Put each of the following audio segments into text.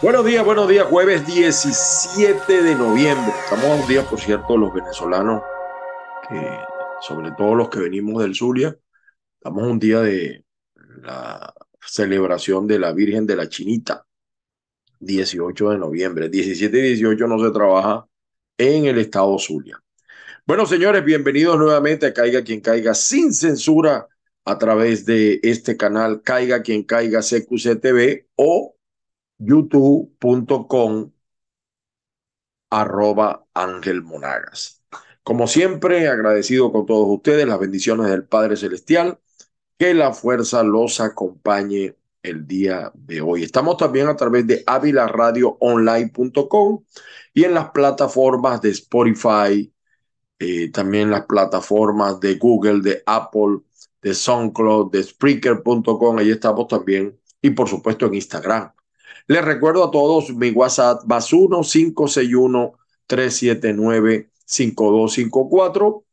Buenos días, buenos días, jueves 17 de noviembre. Estamos un día, por cierto, los venezolanos, sobre todo los que venimos del Zulia, estamos a un día de la celebración de la Virgen de la Chinita, 18 de noviembre. 17 y 18 no se trabaja en el estado Zulia. Bueno, señores, bienvenidos nuevamente a Caiga quien caiga sin censura a través de este canal Caiga quien caiga CQCTV o youtube.com arroba Ángel Monagas. Como siempre, agradecido con todos ustedes, las bendiciones del Padre Celestial, que la fuerza los acompañe el día de hoy. Estamos también a través de avilaradioonline.com y en las plataformas de Spotify, eh, también las plataformas de Google, de Apple, de SoundCloud, de Spreaker.com, ahí estamos también, y por supuesto en Instagram les recuerdo a todos mi WhatsApp más 1 561 379 5254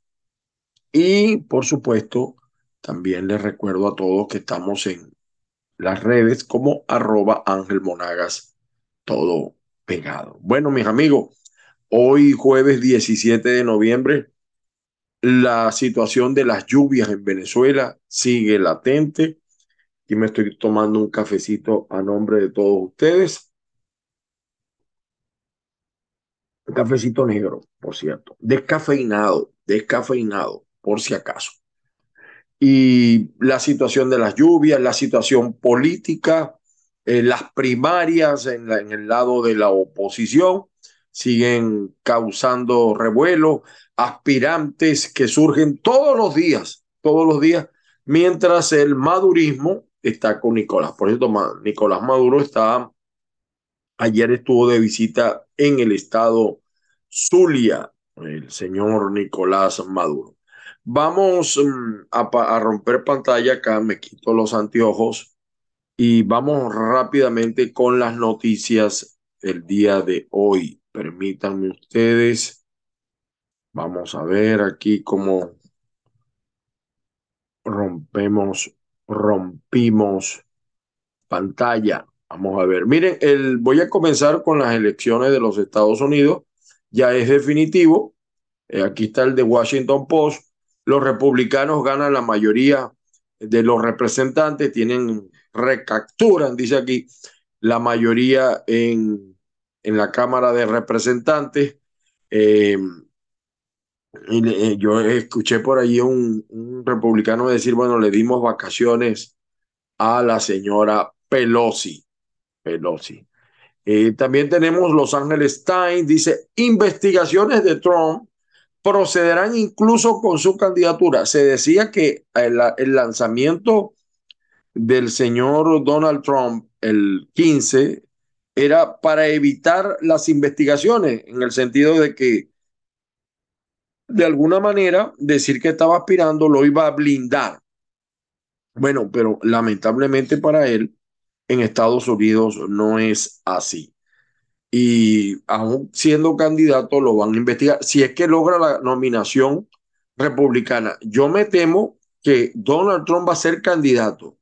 y por supuesto también les recuerdo a todos que estamos en las redes como arroba Ángel Monagas, todo pegado. Bueno, mis amigos, hoy jueves 17 de noviembre, la situación de las lluvias en Venezuela sigue latente. Y me estoy tomando un cafecito a nombre de todos ustedes. Un cafecito negro, por cierto. Descafeinado, descafeinado, por si acaso. Y la situación de las lluvias, la situación política, eh, las primarias en, en el lado de la oposición siguen causando revuelo, aspirantes que surgen todos los días, todos los días, mientras el madurismo está con Nicolás. Por cierto, Nicolás Maduro está, ayer estuvo de visita en el estado Zulia, el señor Nicolás Maduro. Vamos mm, a, romper pantalla acá, me quito los anteojos y vamos rápidamente con las noticias del día de hoy. Permítanme ustedes. Vamos a ver aquí cómo rompemos rompimos pantalla. Vamos a ver. Miren, el, voy a comenzar con las elecciones de los Estados Unidos. Ya es definitivo. Eh, aquí está el de Washington Post. Los republicanos ganan la mayoría de los representantes, tienen, recapturan, dice aquí, la mayoría en, en la Cámara de Representantes. Eh, y yo escuché por ahí un, republicano decir, bueno, le dimos vacaciones a la señora Pelosi. Pelosi. Eh, también tenemos Los Ángeles Times, dice, investigaciones de Trump procederán incluso con su candidatura. Se decía que el, el lanzamiento del señor Donald Trump el 15 era para evitar las investigaciones, en el sentido de que de alguna manera decir que estaba aspirando lo iba a blindar. Bueno, pero lamentablemente para él en Estados Unidos no es así. Y aún siendo candidato lo van a investigar. Si es que logra la nominación republicana, yo me temo que Donald Trump va a ser candidato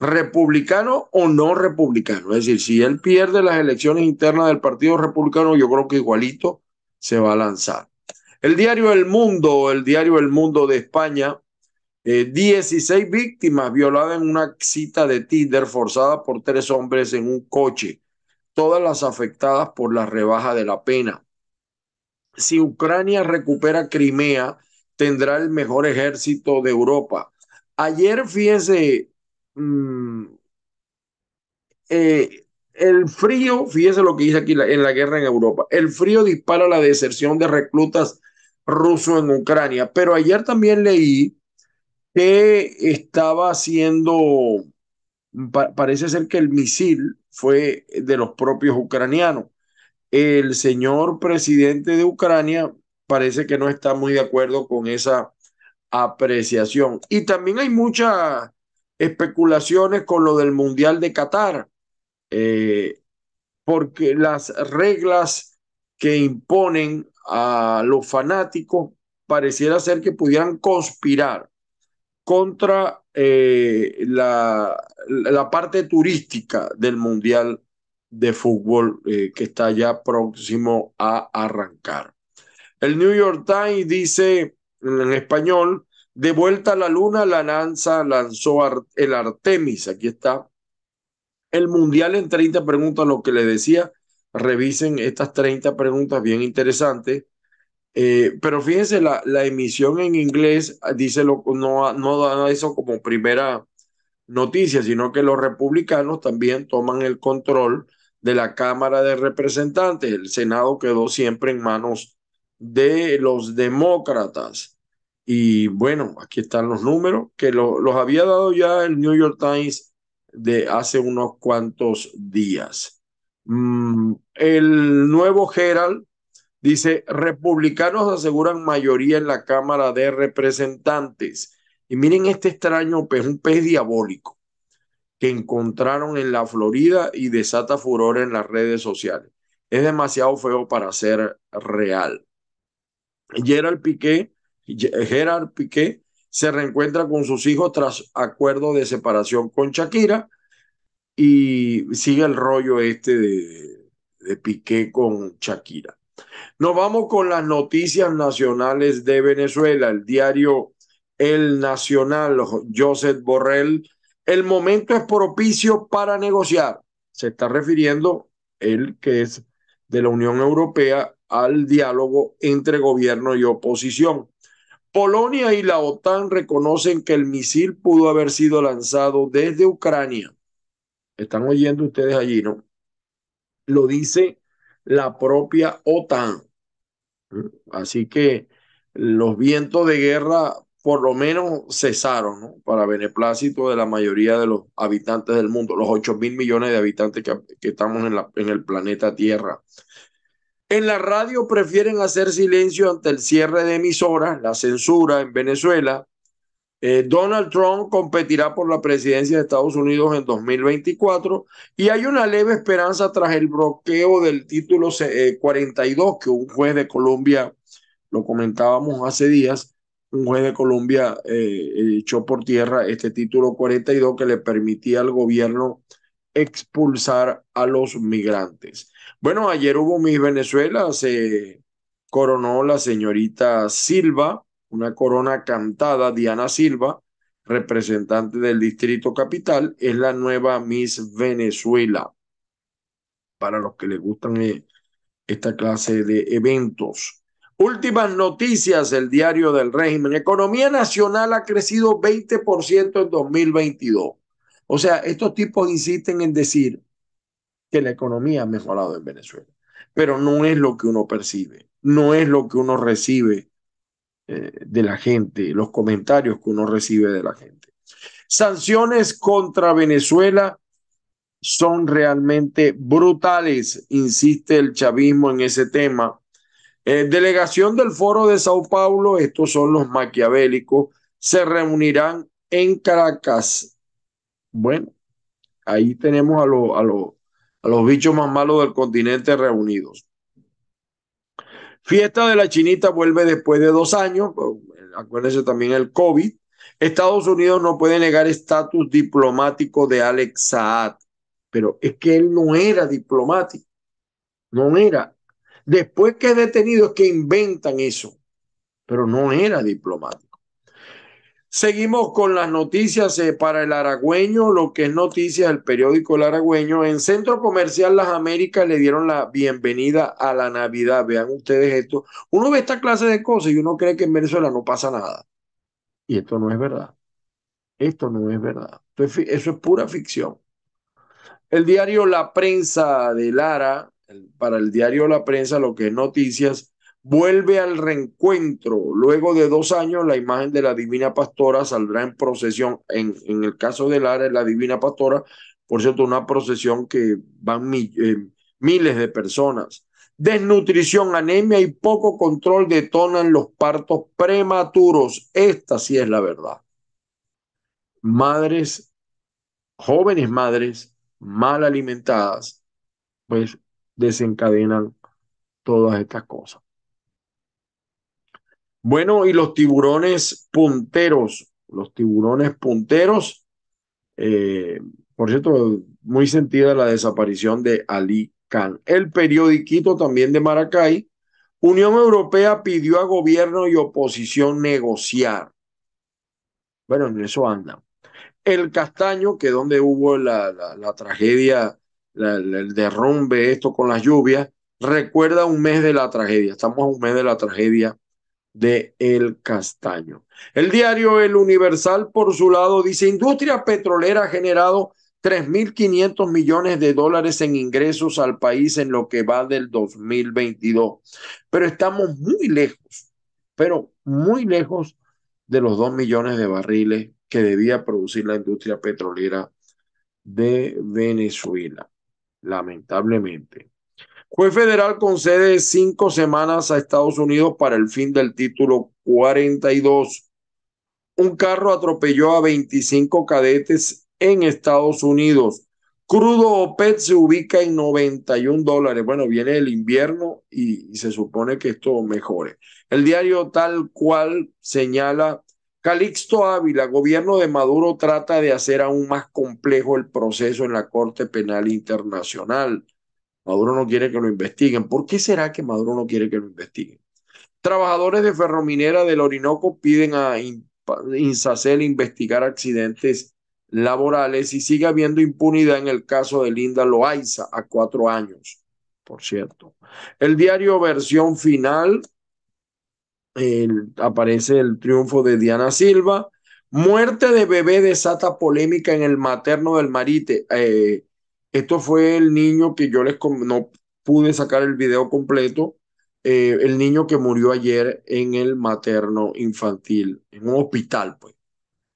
republicano o no republicano. Es decir, si él pierde las elecciones internas del Partido Republicano, yo creo que igualito se va a lanzar. El diario El Mundo, el diario El Mundo de España, 16 eh, víctimas violadas en una cita de Tinder forzada por tres hombres en un coche, todas las afectadas por la rebaja de la pena. Si Ucrania recupera Crimea, tendrá el mejor ejército de Europa. Ayer, fíjese, mm, eh, el frío, fíjese lo que dice aquí en la guerra en Europa, el frío dispara la deserción de reclutas ruso en Ucrania. Pero ayer también leí que estaba haciendo, parece ser que el misil fue de los propios ucranianos. El señor presidente de Ucrania parece que no está muy de acuerdo con esa apreciación. Y también hay muchas especulaciones con lo del Mundial de Qatar, eh, porque las reglas que imponen a los fanáticos pareciera ser que pudieran conspirar contra eh, la, la parte turística del Mundial de fútbol eh, que está ya próximo a arrancar. El New York Times dice en español, de vuelta a la luna, la NASA lanzó el Artemis, aquí está. El Mundial en 30 preguntas, lo que le decía, revisen estas 30 preguntas bien interesantes. Eh, pero fíjense, la, la, emisión en inglés dice lo, no, no da eso como primera noticia, sino que los republicanos también toman el control de la Cámara de Representantes. El Senado quedó siempre en manos de los demócratas. Y bueno, aquí están los números que los había dado ya el New York Times de hace unos cuantos días. Mm, el nuevo Herald dice, republicanos aseguran mayoría en la Cámara de Representantes. Y miren este extraño pez, un pez diabólico que encontraron en la Florida y desata furor en las redes sociales. Es demasiado feo para ser real. Gerard Piqué, Gerard Piqué se reencuentra con sus hijos tras acuerdo de separación con Shakira y sigue el rollo este de, Piqué con Shakira. Nos vamos con las noticias nacionales de Venezuela. El diario El Nacional, Joseph Borrell. El momento es propicio para negociar. Se está refiriendo él, que es de la Unión Europea, al diálogo entre gobierno y oposición. Polonia y la OTAN reconocen que el misil pudo haber sido lanzado desde Ucrania. Están oyendo ustedes allí, ¿no? Lo dice la propia OTAN. Así que los vientos de guerra por lo menos cesaron, ¿no? Para beneplácito de la mayoría de los habitantes del mundo, los 8 mil millones de habitantes que, estamos en, en el planeta Tierra. En la radio prefieren hacer silencio ante el cierre de emisoras, la censura en Venezuela. Eh, Donald Trump competirá por la presidencia de Estados Unidos en 2024 y hay una leve esperanza tras el bloqueo del título 42 eh, que un juez de Colombia, lo comentábamos hace días, un juez de Colombia eh, echó por tierra este título 42 que le permitía al gobierno expulsar a los migrantes. Bueno, ayer hubo Miss Venezuela, se coronó la señorita Silva, una corona cantada, Diana Silva, representante del Distrito Capital, es la nueva Miss Venezuela. Para los que les gustan eh, esta clase de eventos. Últimas noticias, el diario del régimen. Economía nacional ha crecido 20% en 2022. O sea, estos tipos insisten en decir que la economía ha mejorado en Venezuela. Pero no es lo que uno percibe, no es lo que uno recibe eh, de la gente, los comentarios que uno recibe de la gente. Sanciones contra Venezuela son realmente brutales, insiste el chavismo en ese tema. Eh, delegación del Foro de Sao Paulo, estos son los maquiavélicos, se reunirán en Caracas. Bueno, ahí tenemos a, a, a los bichos más malos del continente reunidos. Fiesta de la Chinita vuelve después de dos años, acuérdense también el COVID. Estados Unidos no puede negar estatus diplomático de Alex Saad, pero es que él no era diplomático, no era. Después que es detenido es que inventan eso, pero no era diplomático. Seguimos con las noticias eh, para el Aragüeño, lo que es noticias del periódico El Aragüeño. En Centro Comercial Las Américas le dieron la bienvenida a la Navidad. Vean ustedes esto. Uno ve esta clase de cosas y uno cree que en Venezuela no pasa nada. Y esto no es verdad. Esto no es verdad. Eso es pura ficción. El diario La Prensa de Lara, para el diario La Prensa, lo que es noticias, vuelve al reencuentro. Luego de dos años, la imagen de la Divina Pastora saldrá en procesión. En, en el caso de Lara, la Divina Pastora, por cierto, una procesión que van eh, miles de personas. Desnutrición, anemia y poco control detonan los partos prematuros. Esta sí es la verdad. Madres, jóvenes madres mal alimentadas, pues desencadenan todas estas cosas. Bueno, y los tiburones punteros, los tiburones punteros, eh, Por cierto, muy sentida la desaparición de Ali Khan. El periodiquito también de Maracay. Unión Europea pidió a gobierno y oposición negociar. Bueno, en eso anda. El Castaño, que donde hubo la, la, tragedia, el derrumbe, esto con las lluvias, recuerda un mes de la tragedia. Estamos a un mes de la tragedia de El Castaño. El diario El Universal, por su lado, dice, industria petrolera ha generado 3.500 millones de dólares en ingresos al país en lo que va del 2022. Pero estamos muy lejos, pero muy lejos de los 2 millones de barriles que debía producir la industria petrolera de Venezuela, lamentablemente. Juez federal concede cinco semanas a Estados Unidos para el fin del título 42. Un carro atropelló a 25 cadetes en Estados Unidos. Crudo OPET se ubica en 91 dólares. Bueno, viene el invierno y, y, se supone que esto mejore. El diario tal cual señala Calixto Ávila, gobierno de Maduro trata de hacer aún más complejo el proceso en la Corte Penal Internacional. Maduro no quiere que lo investiguen. ¿Por qué será que Maduro no quiere que lo investiguen? Trabajadores de Ferrominera del Orinoco piden a Insacel investigar accidentes laborales y sigue habiendo impunidad en el caso de Linda Loaiza a cuatro años, por cierto. El diario versión final aparece el triunfo de Diana Silva. Muerte de bebé desata polémica en el materno del Marite. Eh, esto fue el niño que yo les no pude sacar el video completo, eh, el niño que murió ayer en el materno infantil, en un hospital, pues.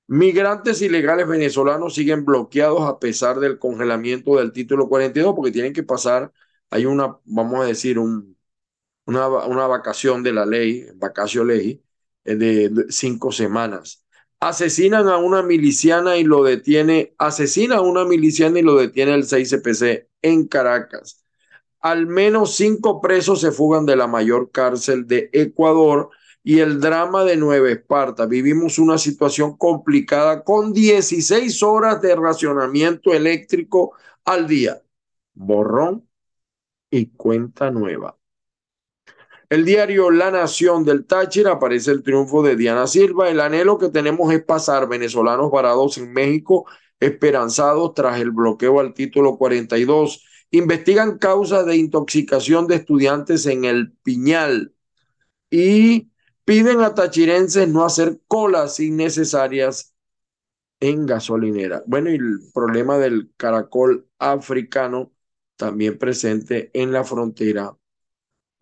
Migrantes ilegales venezolanos siguen bloqueados a pesar del congelamiento del título 42 porque tienen que pasar, hay una, vamos a decir, un, una, una vacación de la ley, vacacio ley, eh, de cinco semanas asesinan a una miliciana y lo detiene, asesina a una miliciana y lo detiene el 6CPC en Caracas. Al menos cinco presos se fugan de la mayor cárcel de Ecuador y el drama de Nueva Esparta. Vivimos una situación complicada con 16 horas de racionamiento eléctrico al día. Borrón y cuenta nueva. El diario La Nación del Táchira aparece el triunfo de Diana Silva. El anhelo que tenemos es pasar venezolanos varados en México esperanzados tras el bloqueo al título 42. Investigan causas de intoxicación de estudiantes en el Piñal y piden a tachirenses no hacer colas innecesarias en gasolinera. Bueno, y el problema del caracol africano también presente en la frontera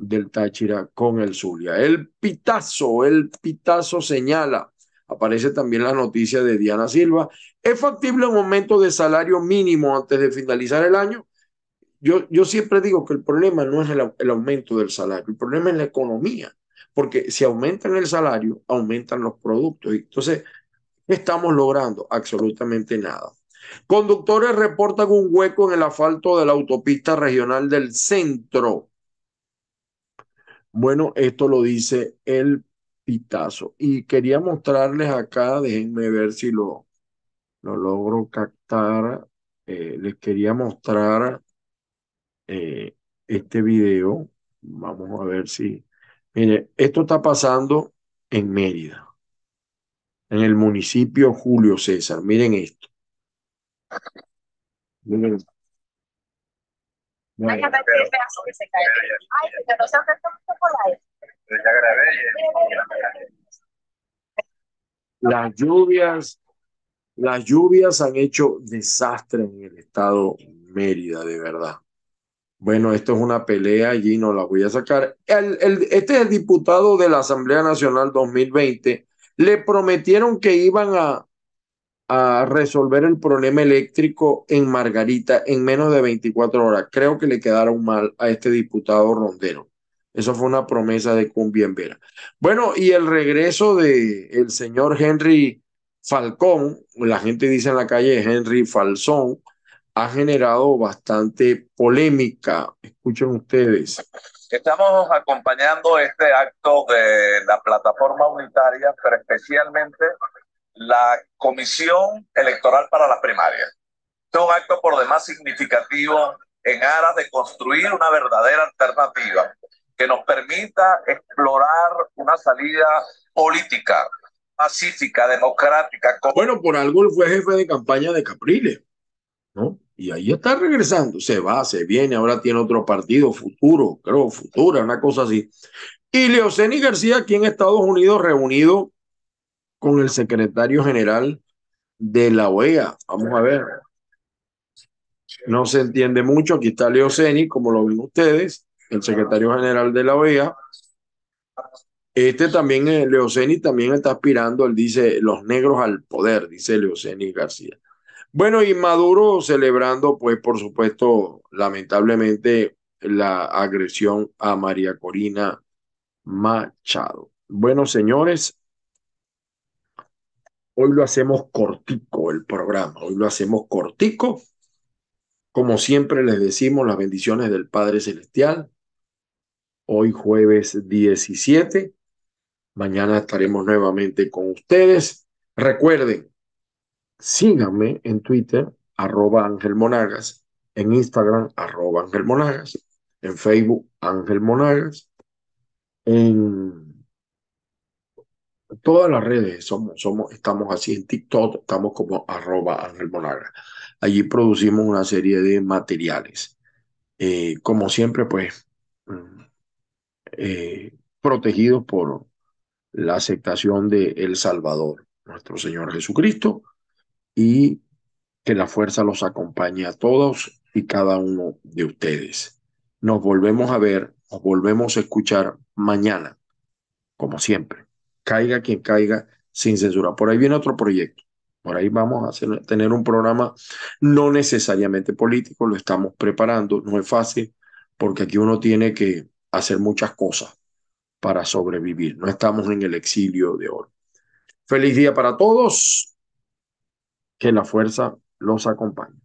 del Táchira con el Zulia. El pitazo, el pitazo señala, aparece también la noticia de Diana Silva, ¿es factible un aumento de salario mínimo antes de finalizar el año? Yo, yo siempre digo que el problema no es el, el aumento del salario, el problema es la economía, porque si aumentan el salario, aumentan los productos. Entonces, ¿qué estamos logrando? Absolutamente nada. Conductores reportan un hueco en el asfalto de la autopista regional del centro bueno, esto lo dice el pitazo. Y quería mostrarles acá, déjenme ver si lo, lo logro captar. Eh, les quería mostrar eh, este video. Vamos a ver si... Mire, esto está pasando en Mérida, en el municipio Julio César. Miren esto. Miren las lluvias, las lluvias han hecho desastre en el estado Mérida, de verdad. Bueno, esto es una pelea, allí no la voy a sacar. El, el, este es el diputado de la Asamblea Nacional 2020. Le prometieron que iban a, a resolver el problema eléctrico en Margarita en menos de 24 horas. Creo que le quedaron mal a este diputado rondero. Eso fue una promesa de Cumbien Vera. Bueno, y el regreso de el señor Henry Falcón, la gente dice en la calle Henry Falsón, ha generado bastante polémica. Escuchen ustedes. Estamos acompañando este acto de la plataforma unitaria, pero especialmente la Comisión Electoral para las Primarias. Este es un acto por demás significativo en aras de construir una verdadera alternativa que nos permita explorar una salida política, pacífica, democrática. Bueno, por algo él fue jefe de campaña de Capriles, ¿no? Y ahí está regresando, se va, se viene, ahora tiene otro partido, futuro, creo, futura, una cosa así. Y Leoceni García aquí en Estados Unidos reunido con el secretario general de la OEA. Vamos a ver. No se entiende mucho. Aquí está Leoceni, como lo ven ustedes, el secretario general de la OEA. Este también, eh, Leoceni también está aspirando, él dice, los negros al poder, dice Leoceni García. Bueno, y Maduro celebrando, pues, por supuesto, lamentablemente, la agresión a María Corina Machado. Bueno, señores, hoy lo hacemos cortico el programa, hoy lo hacemos cortico. Como siempre les decimos, las bendiciones del Padre Celestial. Hoy jueves 17. Mañana estaremos nuevamente con ustedes. Recuerden, síganme en Twitter, arroba Ángel en Instagram, arroba Ángel en Facebook, Ángel Monagas, en todas las redes somos, somos, estamos así, en TikTok estamos como arroba Ángel Monagas. Allí producimos una serie de materiales. Eh, como siempre, pues, mm, eh, protegidos por la aceptación de El Salvador, nuestro Señor Jesucristo, y que la fuerza los acompañe a todos y cada uno de ustedes. Nos volvemos a ver, nos volvemos a escuchar mañana, como siempre. Caiga quien caiga sin censura. Por ahí viene otro proyecto. Por ahí vamos a hacer, tener un programa no necesariamente político, lo estamos preparando. No es fácil porque aquí uno tiene que hacer muchas cosas para sobrevivir. No estamos en el exilio de oro. Feliz día para todos. Que la fuerza los acompañe.